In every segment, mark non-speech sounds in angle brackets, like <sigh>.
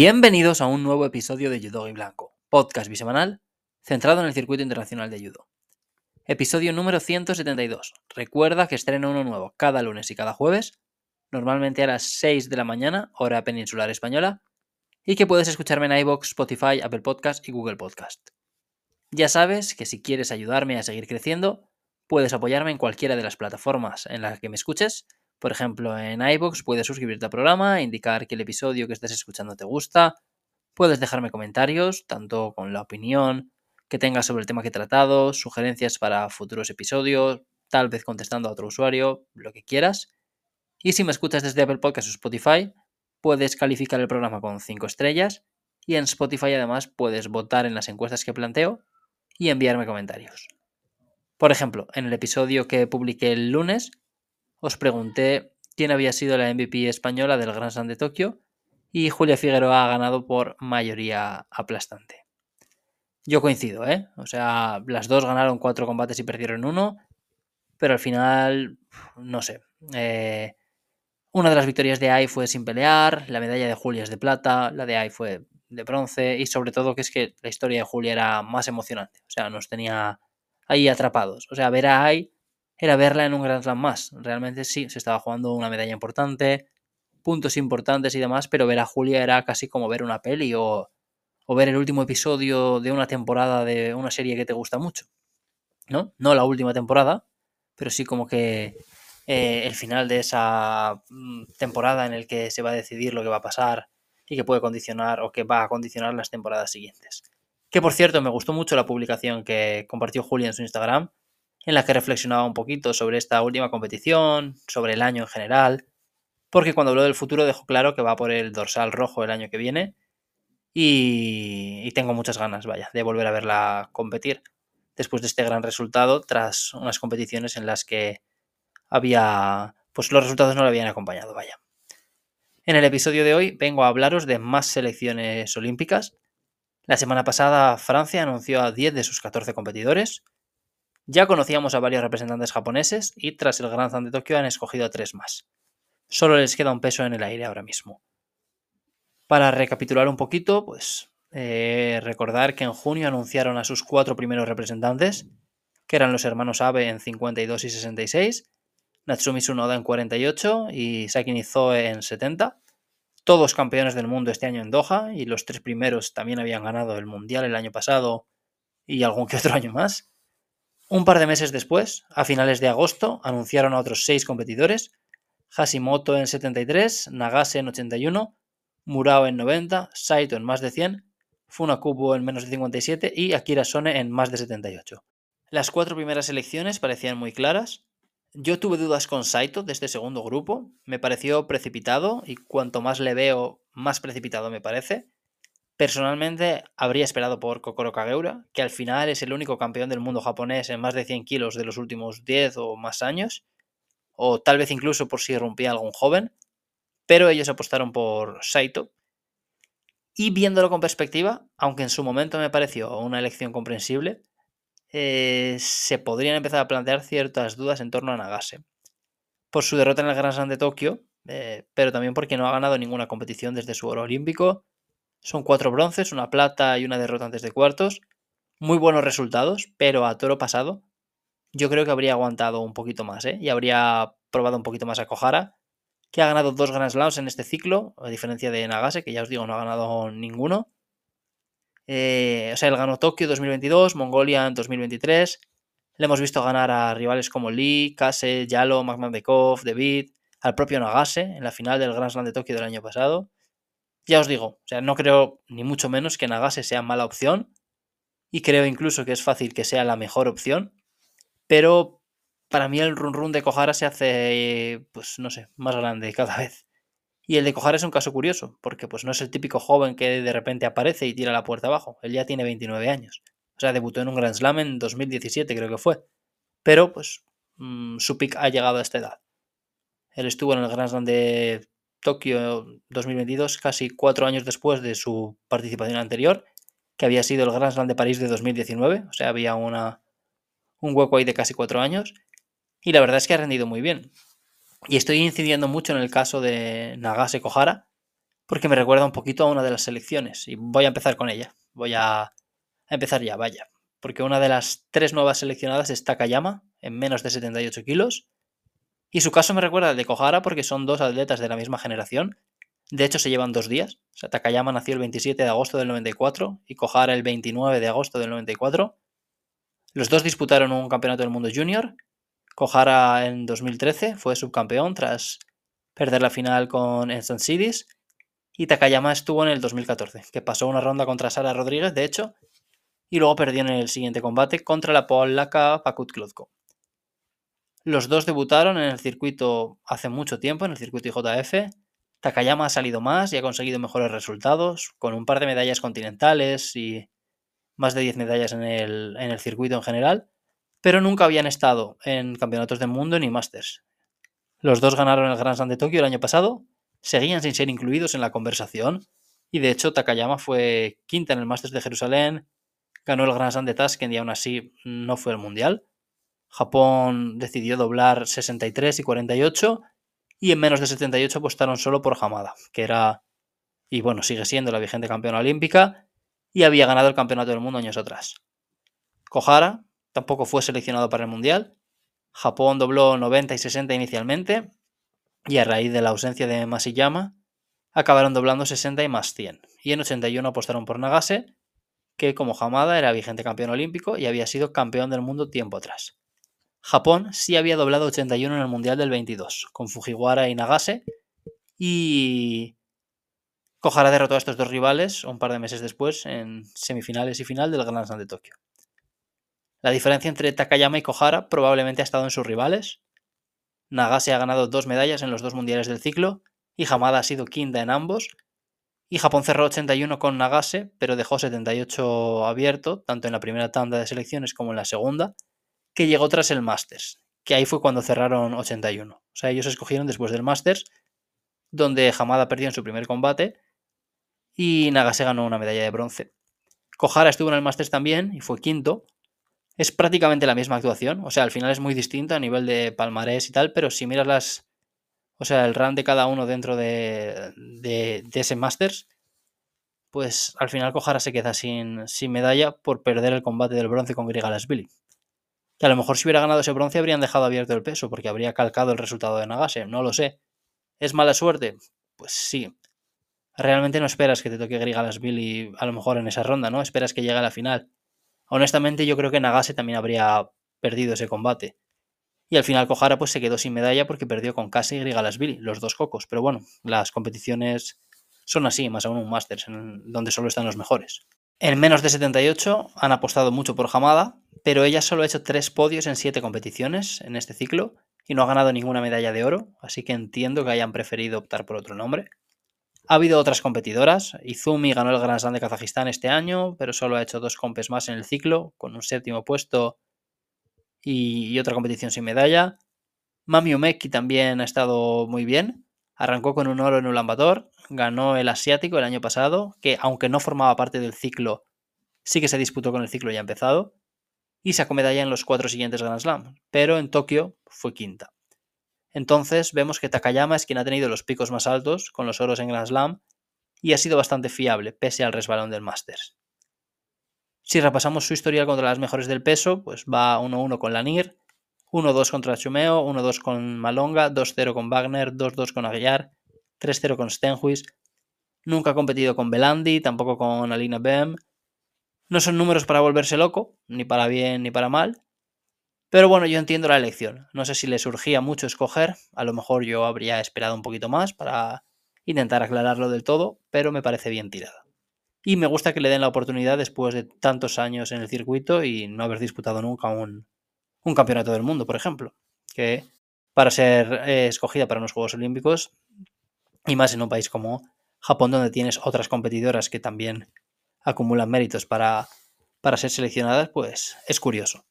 Bienvenidos a un nuevo episodio de Judo y Blanco, podcast bisemanal centrado en el circuito internacional de judo. Episodio número 172. Recuerda que estreno uno nuevo cada lunes y cada jueves, normalmente a las 6 de la mañana, hora peninsular española, y que puedes escucharme en iBox, Spotify, Apple Podcast y Google Podcast. Ya sabes que si quieres ayudarme a seguir creciendo, puedes apoyarme en cualquiera de las plataformas en las que me escuches por ejemplo, en iBox puedes suscribirte al programa, indicar que el episodio que estés escuchando te gusta, puedes dejarme comentarios, tanto con la opinión que tengas sobre el tema que he tratado, sugerencias para futuros episodios, tal vez contestando a otro usuario, lo que quieras. Y si me escuchas desde Apple Podcast o Spotify, puedes calificar el programa con 5 estrellas y en Spotify además puedes votar en las encuestas que planteo y enviarme comentarios. Por ejemplo, en el episodio que publiqué el lunes os pregunté quién había sido la MVP española del Grand Slam de Tokio y Julia Figueroa ha ganado por mayoría aplastante. Yo coincido, ¿eh? O sea, las dos ganaron cuatro combates y perdieron uno, pero al final, no sé. Eh, una de las victorias de AI fue sin pelear, la medalla de Julia es de plata, la de AI fue de bronce y sobre todo que es que la historia de Julia era más emocionante, o sea, nos tenía ahí atrapados. O sea, ver a AI era verla en un Grand Slam más. Realmente sí, se estaba jugando una medalla importante, puntos importantes y demás, pero ver a Julia era casi como ver una peli o, ver el último episodio de una temporada de una serie que te gusta mucho. ¿No? No la última temporada, pero sí como que eh, el final de esa mm, temporada en el que se va a decidir lo que va a pasar y que puede condicionar o que va a condicionar las temporadas siguientes. Que por cierto, me gustó mucho la publicación que compartió Julia en su Instagram, en la que reflexionaba un poquito sobre esta última competición, sobre el año en general, porque cuando habló del futuro dejó claro que va por el dorsal rojo el año que viene y, tengo muchas ganas, vaya, de volver a verla competir después de este gran resultado tras unas competiciones en las que había, pues los resultados no le habían acompañado, vaya. En el episodio de hoy vengo a hablaros de más selecciones olímpicas. La semana pasada Francia anunció a 10 de sus 14 competidores, ya conocíamos a varios representantes japoneses y tras el Grand Slam de Tokio han escogido a tres más. Solo les queda un peso en el aire ahora mismo. Para recapitular un poquito, pues eh, recordar que en junio anunciaron a sus cuatro primeros representantes, que eran los hermanos Abe en 52 y 66, Natsumi Tsunoda en 48 y Saki Nizoe en 70. Todos campeones del mundo este año en Doha y los tres primeros también habían ganado el Mundial el año pasado y algún que otro año más. Un par de meses después, a finales de agosto, anunciaron a otros seis competidores, Hashimoto en 73, Nagase en 81, Murao en 90, Saito en más de 100, Funakubo en menos de 57 y Akira Sone en más de 78. Las cuatro primeras elecciones parecían muy claras. Yo tuve dudas con Saito de este segundo grupo, me pareció precipitado y cuanto más le veo, más precipitado me parece. Personalmente habría esperado por Kokoro Kageura, que al final es el único campeón del mundo japonés en más de 100 kilos de los últimos 10 o más años, o tal vez incluso por si rompía algún joven, pero ellos apostaron por Saito. Y viéndolo con perspectiva, aunque en su momento me pareció una elección comprensible, eh, se podrían empezar a plantear ciertas dudas en torno a Nagase. Por su derrota en el Grand Slam de Tokio, eh, pero también porque no ha ganado ninguna competición desde su oro olímpico, son cuatro bronces, una plata y una derrota antes de cuartos. Muy buenos resultados, pero a toro pasado. Yo creo que habría aguantado un poquito más, ¿eh? Y habría probado un poquito más a Kohara, que ha ganado dos Grand Slams en este ciclo, a diferencia de Nagase, que ya os digo, no ha ganado ninguno. Eh, o sea, él ganó Tokio 2022, Mongolia en 2023. Le hemos visto ganar a rivales como Lee, Kase, Yalo, Magmadekov, David, al propio Nagase en la final del Grand Slam de Tokio del año pasado. Ya os digo, o sea, no creo ni mucho menos que Nagase sea mala opción y creo incluso que es fácil que sea la mejor opción, pero para mí el run run de Kohara se hace, pues no sé, más grande cada vez. Y el de Kohara es un caso curioso, porque pues no es el típico joven que de repente aparece y tira la puerta abajo. Él ya tiene 29 años. O sea, debutó en un Grand Slam en 2017, creo que fue. Pero pues mm, su pick ha llegado a esta edad. Él estuvo en el Grand Slam de Tokio 2022, casi cuatro años después de su participación anterior, que había sido el Grand Slam de París de 2019, o sea, había una, un hueco ahí de casi cuatro años, y la verdad es que ha rendido muy bien. Y estoy incidiendo mucho en el caso de Nagase Kohara, porque me recuerda un poquito a una de las selecciones y voy a empezar con ella. Voy a empezar ya, vaya, porque una de las tres nuevas seleccionadas es Takayama, en menos de 78 kilos, y su caso me recuerda al de Kohara porque son dos atletas de la misma generación. De hecho, se llevan dos días. O sea, Takayama nació el 27 de agosto del 94 y Kohara el 29 de agosto del 94. Los dos disputaron un campeonato del mundo junior. Kohara en 2013 fue subcampeón tras perder la final con Enson Cities. Y Takayama estuvo en el 2014, que pasó una ronda contra Sara Rodríguez, de hecho, y luego perdió en el siguiente combate contra la polaca Pakut Klotko. Los dos debutaron en el circuito hace mucho tiempo, en el circuito IJF. Takayama ha salido más y ha conseguido mejores resultados, con un par de medallas continentales y más de 10 medallas en el, en el circuito en general, pero nunca habían estado en campeonatos del mundo ni Masters. Los dos ganaron el Grand Slam de Tokio el año pasado, seguían sin ser incluidos en la conversación, y de hecho Takayama fue quinta en el Masters de Jerusalén, ganó el Grand Slam de Tashkent y aún así no fue el Mundial. Japón decidió doblar 63 y 48 y en menos de 78 apostaron solo por Hamada, que era, y bueno, sigue siendo la vigente campeona olímpica y había ganado el campeonato del mundo años atrás. Kohara tampoco fue seleccionado para el Mundial. Japón dobló 90 y 60 inicialmente y a raíz de la ausencia de Masiyama acabaron doblando 60 y más 100. Y en 81 apostaron por Nagase, que como Hamada era vigente campeón olímpico y había sido campeón del mundo tiempo atrás. Japón sí había doblado 81 en el Mundial del 22, con Fujiwara y Nagase, y Kohara derrotó a estos dos rivales un par de meses después en semifinales y final del Grand Slam de Tokio. La diferencia entre Takayama y Kohara probablemente ha estado en sus rivales. Nagase ha ganado dos medallas en los dos mundiales del ciclo y Hamada ha sido quinta en ambos. Y Japón cerró 81 con Nagase, pero dejó 78 abierto, tanto en la primera tanda de selecciones como en la segunda, que llegó tras el Masters, que ahí fue cuando cerraron 81. O sea, ellos escogieron después del Masters, donde Hamada perdió en su primer combate y Nagase ganó una medalla de bronce. Kohara estuvo en el Masters también y fue quinto. Es prácticamente la misma actuación, o sea, al final es muy distinta a nivel de palmarés y tal, pero si miras las, o sea, el run de cada uno dentro de, de, ese Masters, pues al final Kohara se queda sin, sin medalla por perder el combate del bronce con Billy que a lo mejor si hubiera ganado ese bronce habrían dejado abierto el peso porque habría calcado el resultado de Nagase, no lo sé. ¿Es mala suerte? Pues sí. Realmente no esperas que te toque Billy a lo mejor en esa ronda, ¿no? Esperas que llegue a la final. Honestamente yo creo que Nagase también habría perdido ese combate. Y al final Kohara pues se quedó sin medalla porque perdió con Kase y Billy, los dos cocos. Pero bueno, las competiciones son así, más aún un Masters, en donde solo están los mejores. En menos de 78 han apostado mucho por Hamada, pero ella solo ha hecho tres podios en siete competiciones en este ciclo y no ha ganado ninguna medalla de oro, así que entiendo que hayan preferido optar por otro nombre. Ha habido otras competidoras. Izumi ganó el Grand Slam de Kazajistán este año, pero solo ha hecho dos compes más en el ciclo, con un séptimo puesto y, otra competición sin medalla. Mami Umeki también ha estado muy bien. Arrancó con un oro en Ulaanbaatar, ganó el asiático el año pasado, que aunque no formaba parte del ciclo, sí que se disputó con el ciclo ya empezado y sacó medalla en los cuatro siguientes Grand Slam, pero en Tokio fue quinta. Entonces vemos que Takayama es quien ha tenido los picos más altos con los oros en Grand Slam y ha sido bastante fiable pese al resbalón del Masters. Si repasamos su historial contra las mejores del peso, pues va 1-1 con Lanir, 1-2 contra Chumeo, 1-2 con Malonga, 2-0 con Wagner, 2-2 con Aguilar, 3-0 con Stenhuis. Nunca ha competido con Belandi, tampoco con Alina Bem, no son números para volverse loco, ni para bien ni para mal. Pero bueno, yo entiendo la elección. No sé si le surgía mucho escoger. A lo mejor yo habría esperado un poquito más para intentar aclararlo del todo, pero me parece bien tirada. Y me gusta que le den la oportunidad después de tantos años en el circuito y no haber disputado nunca un, un campeonato del mundo, por ejemplo. Que para ser eh, escogida para unos Juegos Olímpicos, y más en un país como Japón, donde tienes otras competidoras que también acumulan méritos para, para ser seleccionadas, pues es curioso.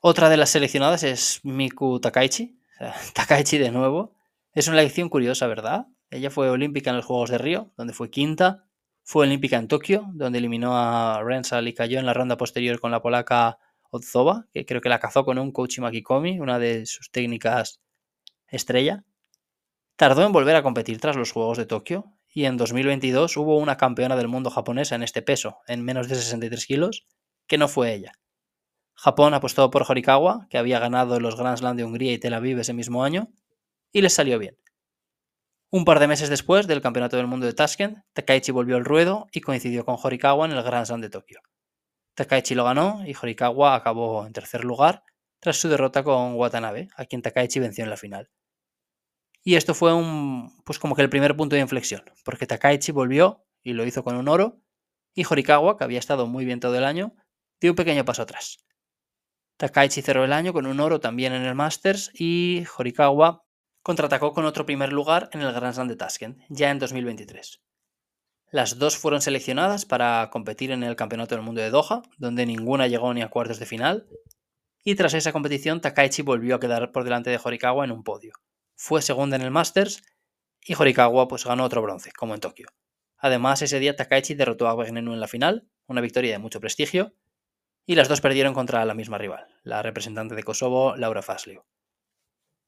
Otra de las seleccionadas es Miku Takaichi. <laughs> Takaichi de nuevo. Es una elección curiosa, ¿verdad? Ella fue olímpica en los Juegos de Río, donde fue quinta. Fue olímpica en Tokio, donde eliminó a Rensal y cayó en la ronda posterior con la polaca Odzova, que creo que la cazó con un Kochi Makikomi, una de sus técnicas estrella. Tardó en volver a competir tras los Juegos de Tokio y en 2022 hubo una campeona del mundo japonesa en este peso, en menos de 63 kilos, que no fue ella. Japón apostó por Horikawa, que había ganado los Grand Slam de Hungría y Tel Aviv ese mismo año, y les salió bien. Un par de meses después del Campeonato del Mundo de Tashkent, Takaichi volvió al ruedo y coincidió con Horikawa en el Grand Slam de Tokio. Takaichi lo ganó y Horikawa acabó en tercer lugar tras su derrota con Watanabe, a quien Takaichi venció en la final. Y esto fue un, pues como que el primer punto de inflexión, porque Takaichi volvió y lo hizo con un oro, y Horikawa, que había estado muy bien todo el año, dio un pequeño paso atrás. Takaichi cerró el año con un oro también en el Masters y Horikawa contraatacó con otro primer lugar en el Grand Slam de Tashkent, ya en 2023. Las dos fueron seleccionadas para competir en el Campeonato del Mundo de Doha, donde ninguna llegó ni a cuartos de final, y tras esa competición Takaichi volvió a quedar por delante de Horikawa en un podio. Fue segunda en el Masters y Horikawa pues ganó otro bronce, como en Tokio. Además, ese día Takaichi derrotó a Wegnenu en la final, una victoria de mucho prestigio, y las dos perdieron contra la misma rival, la representante de Kosovo, Laura Faslio.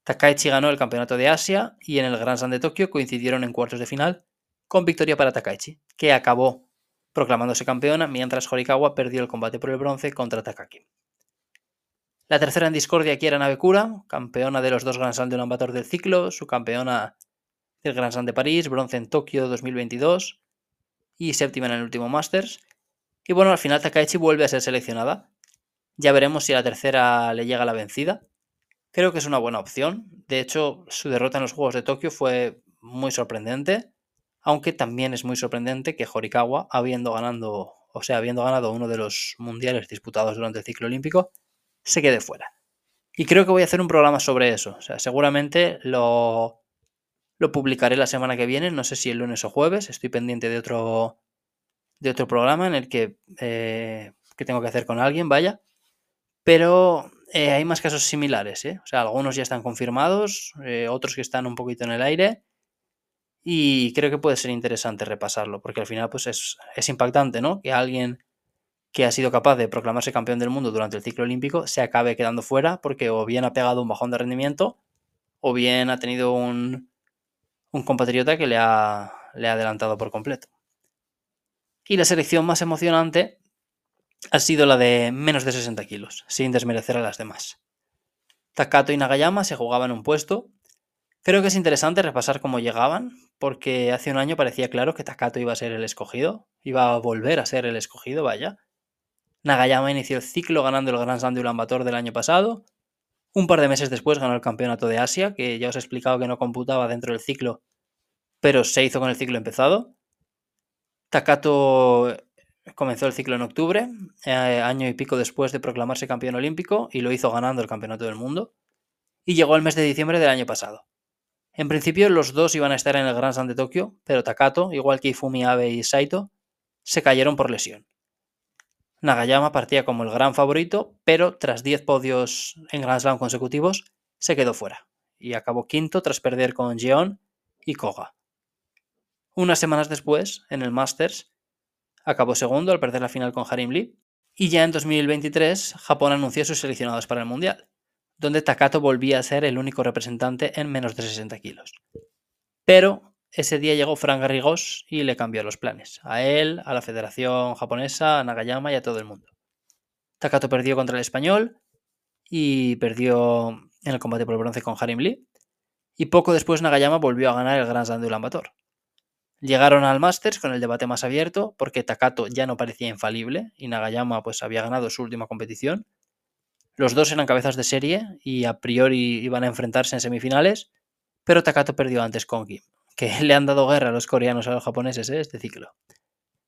Takaichi ganó el campeonato de Asia y en el Grand Slam de Tokio coincidieron en cuartos de final con victoria para Takaichi, que acabó proclamándose campeona mientras Horikawa perdió el combate por el bronce contra Takaki. La tercera en discordia aquí era Navekura, campeona de los dos Grand Slam de Ulan del ciclo, su campeona del Grand Slam de París, bronce en Tokio 2022 y séptima en el último Masters. Y bueno, al final Takaichi vuelve a ser seleccionada. Ya veremos si a la tercera le llega la vencida. Creo que es una buena opción. De hecho, su derrota en los Juegos de Tokio fue muy sorprendente, aunque también es muy sorprendente que Horikawa, habiendo ganado, o sea, habiendo ganado uno de los mundiales disputados durante el ciclo olímpico, se quede fuera. Y creo que voy a hacer un programa sobre eso. O sea, seguramente lo, lo publicaré la semana que viene, no sé si el lunes o jueves. Estoy pendiente de otro, de otro programa en el que, eh, que tengo que hacer con alguien, vaya. Pero eh, hay más casos similares, ¿eh? O sea, algunos ya están confirmados, eh, otros que están un poquito en el aire. Y creo que puede ser interesante repasarlo, porque al final pues es, es impactante, ¿no? Que alguien que ha sido capaz de proclamarse campeón del mundo durante el ciclo olímpico se acabe quedando fuera porque o bien ha pegado un bajón de rendimiento o bien ha tenido un, un compatriota que le ha, le ha adelantado por completo. Y la selección más emocionante ha sido la de menos de 60 kilos, sin desmerecer a las demás. Takato y Nagayama se jugaban un puesto. Creo que es interesante repasar cómo llegaban, porque hace un año parecía claro que Takato iba a ser el escogido, iba a volver a ser el escogido, vaya. Nagayama inició el ciclo ganando el Grand Slam de Ulan Bator del año pasado. Un par de meses después ganó el Campeonato de Asia, que ya os he explicado que no computaba dentro del ciclo, pero se hizo con el ciclo empezado. Takato Comenzó el ciclo en octubre, eh, año y pico después de proclamarse campeón olímpico, y lo hizo ganando el Campeonato del Mundo, y llegó el mes de diciembre del año pasado. En principio los dos iban a estar en el Grand Slam de Tokio, pero Takato, igual que Ifumi Abe y Saito, se cayeron por lesión. Nagayama partía como el gran favorito, pero tras 10 podios en Grand Slam consecutivos, se quedó fuera, y acabó quinto tras perder con Jeon y Koga. Unas semanas después, en el Masters, acabó segundo al perder la final con Harim Lee. Y ya en 2023, Japón anunció sus seleccionados para el Mundial, donde Takato volvía a ser el único representante en menos de 60 kilos. Pero ese día llegó Frank Garrigós y le cambió los planes, a él, a la Federación Japonesa, a Nagayama y a todo el mundo. Takato perdió contra el español y perdió en el combate por el bronce con Harim Lee. Y poco después Nagayama volvió a ganar el Grand Slam de. Llegaron al Masters con el debate más abierto porque Takato ya no parecía infalible y Nagayama pues había ganado su última competición. Los dos eran cabezas de serie y a priori iban a enfrentarse en semifinales, pero Takato perdió antes con Kim, que <laughs> le han dado guerra a los coreanos a los japoneses ¿eh? este ciclo.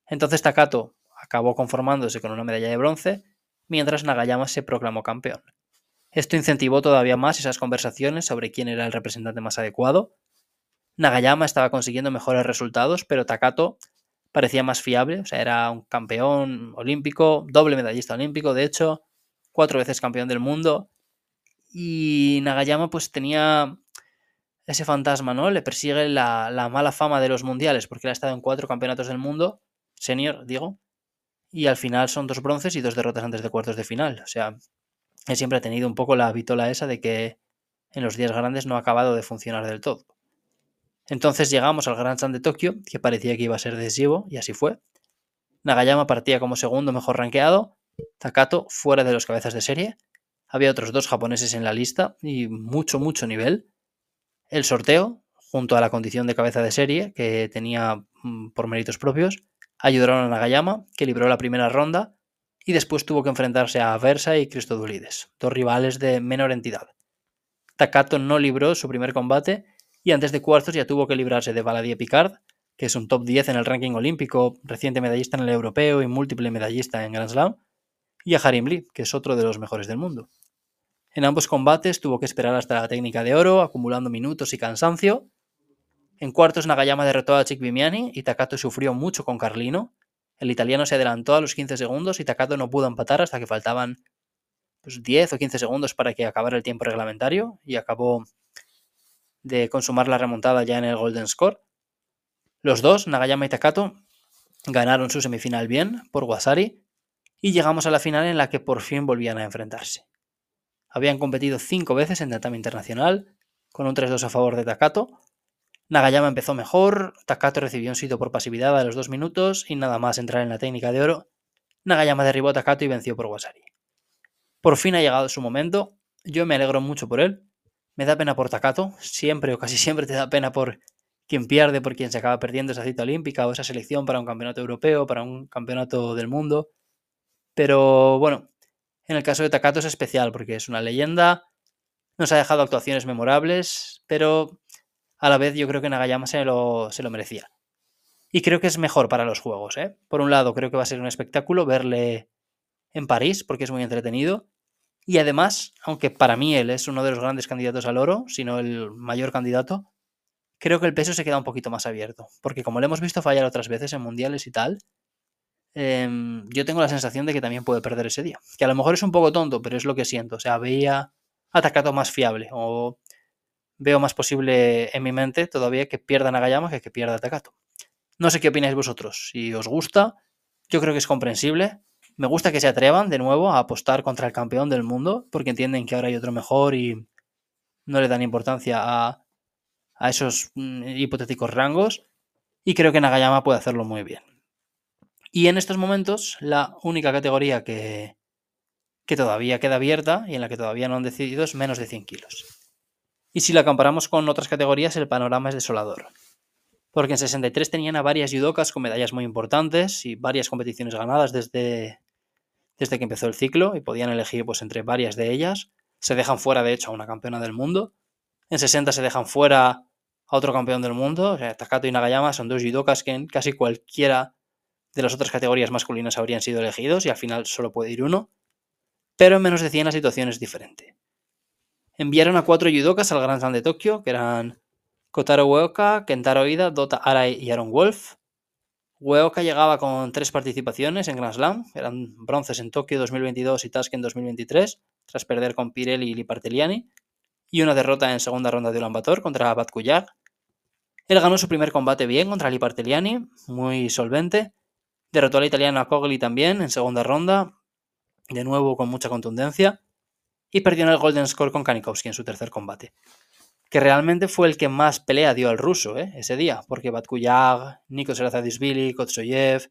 Entonces Takato acabó conformándose con una medalla de bronce, mientras Nagayama se proclamó campeón. Esto incentivó todavía más esas conversaciones sobre quién era el representante más adecuado, Nagayama estaba consiguiendo mejores resultados, pero Takato parecía más fiable, o sea, era un campeón olímpico, doble medallista olímpico, de hecho, cuatro veces campeón del mundo. Y Nagayama pues tenía ese fantasma, ¿no? Le persigue la, la mala fama de los mundiales, porque él ha estado en cuatro campeonatos del mundo, senior, digo, y al final son dos bronces y dos derrotas antes de cuartos de final. O sea, él siempre ha tenido un poco la vitola esa de que en los días grandes no ha acabado de funcionar del todo. Entonces llegamos al Grand Slam de Tokio, que parecía que iba a ser decisivo, y así fue. Nagayama partía como segundo mejor rankeado, Takato fuera de los cabezas de serie. Había otros dos japoneses en la lista y mucho, mucho nivel. El sorteo, junto a la condición de cabeza de serie que tenía mm, por méritos propios, ayudaron a Nagayama, que libró la primera ronda y después tuvo que enfrentarse a Versa y Cristodulides, dos rivales de menor entidad. Takato no libró su primer combate y antes de cuartos ya tuvo que librarse de Valadie Picard, que es un top 10 en el ranking olímpico, reciente medallista en el europeo y múltiple medallista en Grand Slam, y a Harim Lee, que es otro de los mejores del mundo. En ambos combates tuvo que esperar hasta la técnica de oro, acumulando minutos y cansancio. En cuartos Nagayama derrotó a Chick Vimiani y Takato sufrió mucho con Carlino. El italiano se adelantó a los 15 segundos y Takato no pudo empatar hasta que faltaban pues, 10 o 15 segundos para que acabara el tiempo reglamentario y acabó de consumar la remontada ya en el Golden Score. Los dos, Nagayama y Takato, ganaron su semifinal bien por Wasari y llegamos a la final en la que por fin volvían a enfrentarse. Habían competido cinco veces en tatami internacional, con un 3-2 a favor de Takato. Nagayama empezó mejor, Takato recibió un sitio por pasividad a los dos minutos y nada más entrar en la técnica de oro, Nagayama derribó a Takato y venció por Wasari. Por fin ha llegado su momento, yo me alegro mucho por él, me da pena por Takato, siempre o casi siempre te da pena por quien pierde, por quien se acaba perdiendo esa cita olímpica o esa selección para un campeonato europeo, para un campeonato del mundo. Pero bueno, en el caso de Takato es especial porque es una leyenda, nos ha dejado actuaciones memorables, pero a la vez yo creo que Nagayama se lo, merecía. Y creo que es mejor para los juegos. ¿eh? Por un lado, creo que va a ser un espectáculo verle en París porque es muy entretenido. Y además, aunque para mí él es uno de los grandes candidatos al oro, sino el mayor candidato, creo que el peso se queda un poquito más abierto. Porque como le hemos visto fallar otras veces en mundiales y tal, em, yo tengo la sensación de que también puede perder ese día. Que a lo mejor es un poco tonto, pero es lo que siento. O sea, veía atacado más fiable o veo más posible en mi mente todavía que pierda Nagayama que que pierda Takato. No sé qué opináis vosotros. Si os gusta, yo creo que es comprensible. Me gusta que se atrevan de nuevo a apostar contra el campeón del mundo, porque entienden que ahora hay otro mejor y no le dan importancia a, esos mm, hipotéticos rangos. Y creo que Nagayama puede hacerlo muy bien. Y en estos momentos, la única categoría que, que todavía queda abierta y en la que todavía no han decidido es menos de 100 kilos. Y si la comparamos con otras categorías, el panorama es desolador. Porque en 63 tenían a varias judokas con medallas muy importantes y varias competiciones ganadas desde, desde que empezó el ciclo y podían elegir pues, entre varias de ellas. Se dejan fuera, de hecho, a una campeona del mundo. En 60 se dejan fuera a otro campeón del mundo. O Takato y Nagayama son dos judokas que en casi cualquiera de las otras categorías masculinas habrían sido elegidos y al final solo puede ir uno. Pero en menos de 100 la situación es diferente. Enviaron a cuatro judokas al Grand Slam de Tokio, que eran Kotaro Ueoka, Kentaro Ida, Dota Arai y Aaron Wolf. Ueoka llegaba con tres participaciones en Grand Slam, eran bronces en Tokio 2022 y Tashkent 2023, tras perder con Pirelli y Liparteliani, y una derrota en segunda ronda de Ulan contra Batkuyag. Él ganó su primer combate bien contra Liparteliani, muy solvente. Derrotó al italiano Cogli también en segunda ronda, de nuevo con mucha contundencia. Y perdió en el Golden Score con Kanikowski en su tercer combate que realmente fue el que más pelea dio al ruso ¿eh? ese día, porque Batkuyag, Nico Serazadisvili, Kotsoyev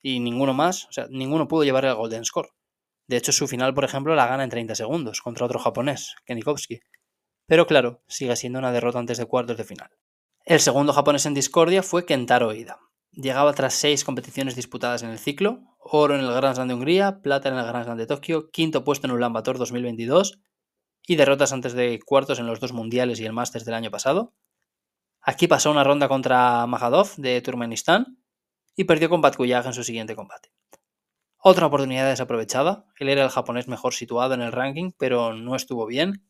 y ninguno más, o sea, ninguno pudo llevar el Golden Score. De hecho, su final, por ejemplo, la gana en 30 segundos contra otro japonés, Kenikovsky. Pero claro, sigue siendo una derrota antes de cuartos de final. El segundo japonés en discordia fue Kentaro Ida. Llegaba tras seis competiciones disputadas en el ciclo, oro en el Grand Slam de Hungría, plata en el Grand Slam de Tokio, quinto puesto en Ulan Bator 2022 y derrotas antes de cuartos en los dos mundiales y el Masters del año pasado. Aquí pasó una ronda contra Majadov de Turkmenistán y perdió con Batkuyag en su siguiente combate. Otra oportunidad desaprovechada. Él era el japonés mejor situado en el ranking, pero no estuvo bien.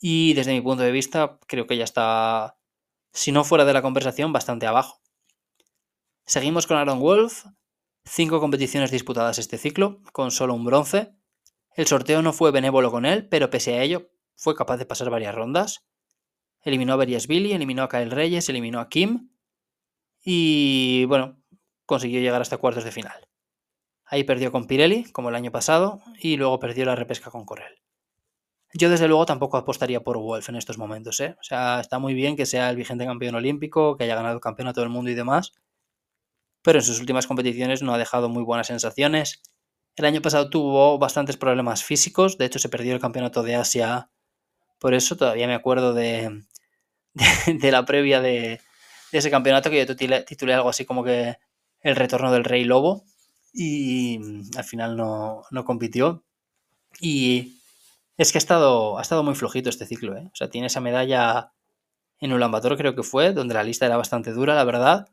Y desde mi punto de vista, creo que ya está, si no fuera de la conversación, bastante abajo. Seguimos con Aaron Wolf. Cinco competiciones disputadas este ciclo, con solo un bronce. El sorteo no fue benévolo con él, pero pese a ello fue capaz de pasar varias rondas. Eliminó a Billy, eliminó a Kyle Reyes, eliminó a Kim y bueno, consiguió llegar hasta cuartos de final. Ahí perdió con Pirelli, como el año pasado, y luego perdió la repesca con Corel. Yo desde luego tampoco apostaría por Wolf en estos momentos, ¿eh? O sea, está muy bien que sea el vigente campeón olímpico, que haya ganado el campeonato del mundo y demás, pero en sus últimas competiciones no ha dejado muy buenas sensaciones. El año pasado tuvo bastantes problemas físicos, de hecho se perdió el campeonato de Asia por eso, todavía me acuerdo de, la previa de, ese campeonato que yo titulé, algo así como que el retorno del Rey Lobo y al final no, no compitió. Y es que ha estado, ha estado muy flojito este ciclo, ¿eh? O sea, tiene esa medalla en Ulaanbaatar creo que fue, donde la lista era bastante dura, la verdad.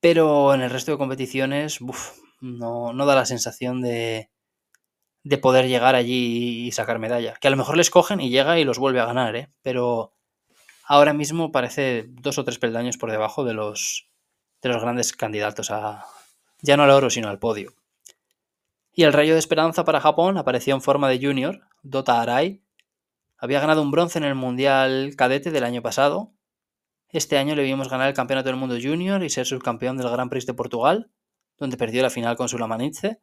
Pero en el resto de competiciones, no, no da la sensación de, de poder llegar allí y sacar medalla. Que a lo mejor les cogen y llega y los vuelve a ganar, ¿eh? Pero ahora mismo parece dos o tres peldaños por debajo de los, de los grandes candidatos a, ya no al oro, sino al podio. Y el rayo de esperanza para Japón apareció en forma de junior, Dota Arai. Había ganado un bronce en el Mundial Cadete del año pasado. Este año le vimos ganar el Campeonato del Mundo Junior y ser subcampeón del Gran Prix de Portugal, donde perdió la final con Sulamanice.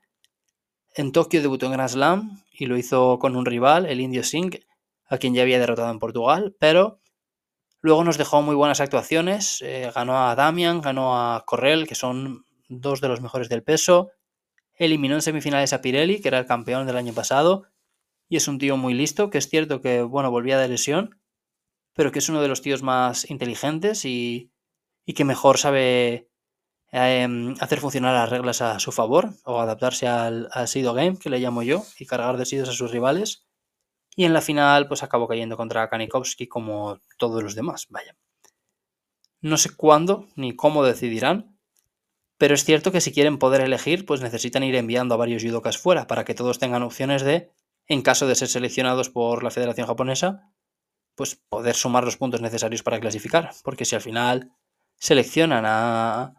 En Tokio debutó en Grand Slam y lo hizo con un rival, el Indio Singh, a quien ya había derrotado en Portugal, pero luego nos dejó muy buenas actuaciones. Eh, ganó a Damian, ganó a Correll, que son dos de los mejores del peso. Eliminó en semifinales a Pirelli, que era el campeón del año pasado. Y es un tío muy listo, que es cierto que, bueno, volvía de lesión, pero que es uno de los tíos más inteligentes y, y que mejor sabe em, hacer funcionar las reglas a su favor o adaptarse al, al Sido Game, que le llamo yo, y cargar de Sidos a sus rivales. Y en la final, pues acabó cayendo contra Kanikovsky como todos los demás, vaya. No sé cuándo ni cómo decidirán, pero es cierto que si quieren poder elegir, pues necesitan ir enviando a varios judokas fuera para que todos tengan opciones de, en caso de ser seleccionados por la Federación Japonesa, pues poder sumar los puntos necesarios para clasificar. Porque si al final seleccionan a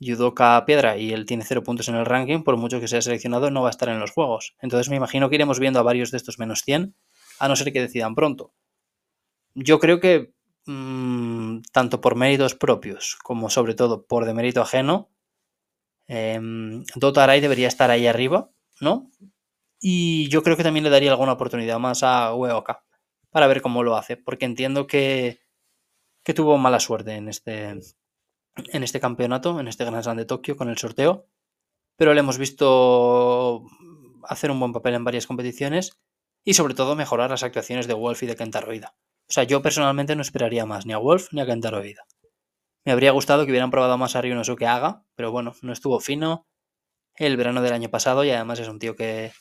judoka piedra y él tiene cero puntos en el ranking, por mucho que sea seleccionado, no va a estar en los juegos. Entonces me imagino que iremos viendo a varios de estos menos 100, a no ser que decidan pronto. Yo creo que mmm, tanto por méritos propios como sobre todo por demérito ajeno, eh, Dota Arai debería estar ahí arriba, ¿no? Y yo creo que también le daría alguna oportunidad más a Ueoka para ver cómo lo hace, porque entiendo que, que tuvo mala suerte en este, en este campeonato, en este Grand Slam de Tokio con el sorteo, pero le hemos visto hacer un buen papel en varias competiciones y sobre todo mejorar las actuaciones de Wolf y de Kentaroida. O sea, yo personalmente no esperaría más ni a Wolf ni a Kentaroida. Me habría gustado que hubieran probado más a Ryunosuke que haga, pero bueno, no estuvo fino el verano del año pasado y además es un tío que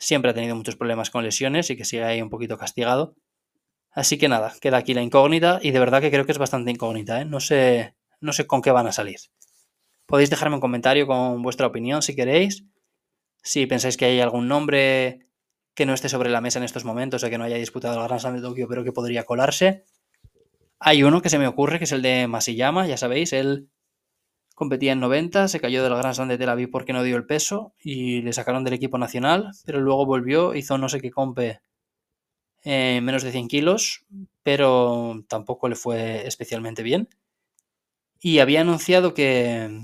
siempre ha tenido muchos problemas con lesiones y que sigue ahí un poquito castigado. Así que nada, queda aquí la incógnita y de verdad que creo que es bastante incógnita, ¿eh? No sé, no sé con qué van a salir. Podéis dejarme un comentario con vuestra opinión si queréis. Si pensáis que hay algún nombre que no esté sobre la mesa en estos momentos o que no haya disputado el Gran Slam de Tokio pero que podría colarse, hay uno que se me ocurre, que es el de Masiyama, ya sabéis, él competía en 90, se cayó del Gran Slam de Tel Aviv porque no dio el peso y le sacaron del equipo nacional, pero luego volvió, hizo no sé qué compe en menos de 100 kilos, pero tampoco le fue especialmente bien. Y había anunciado que,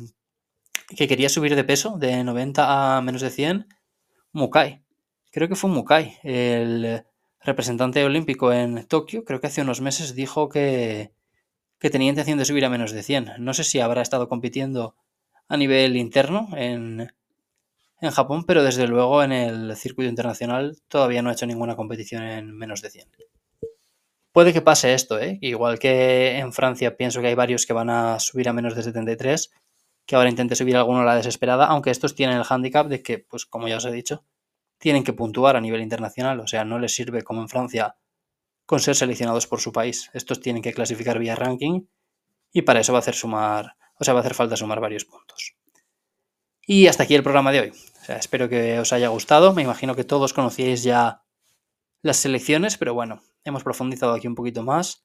que quería subir de peso de 90 a menos de 100 Mukai. Creo que fue Mukai, el representante olímpico en Tokio, creo que hace unos meses dijo que, que tenía intención de subir a menos de 100. No sé si habrá estado compitiendo a nivel interno en, en Japón, pero desde luego en el circuito internacional todavía no ha hecho ninguna competición en menos de 100. Puede que pase esto, ¿eh? igual que en Francia pienso que hay varios que van a subir a menos de 73, que ahora intente subir alguno a la desesperada, aunque estos tienen el handicap de que, pues como ya os he dicho, tienen que puntuar a nivel internacional, o sea, no les sirve como en Francia con ser seleccionados por su país. Estos tienen que clasificar vía ranking y para eso va a hacer sumar, o sea, va a hacer falta sumar varios puntos. Y hasta aquí el programa de hoy. Espero que os haya gustado. Me imagino que todos conocíais ya las selecciones, pero bueno, hemos profundizado aquí un poquito más.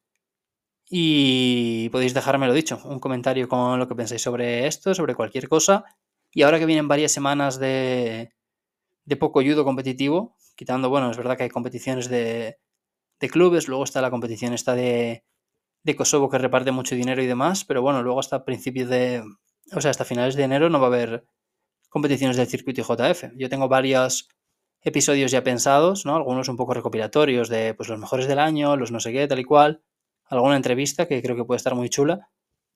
Y podéis dejarme lo dicho, un comentario con lo que pensáis sobre esto, sobre cualquier cosa. Y ahora que vienen varias semanas de, de poco judo competitivo, quitando, bueno, es verdad que hay competiciones de, de clubes, luego está la competición esta de, Kosovo que reparte mucho dinero y demás, pero bueno, luego hasta principios de, o sea, hasta finales de enero no va a haber competiciones del circuito JF. Yo tengo varias episodios ya pensados, ¿no? Algunos un poco recopilatorios de pues, los mejores del año, los no sé qué, tal y cual. Alguna entrevista que creo que puede estar muy chula.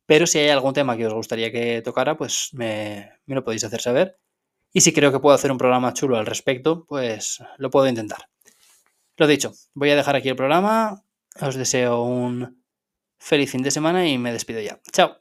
Pero si hay algún tema que os gustaría que tocara, pues me, me lo podéis hacer saber. Y si creo que puedo hacer un programa chulo al respecto, pues lo puedo intentar. Lo dicho, voy a dejar aquí el programa. Os deseo un feliz fin de semana y me despido ya. Chao.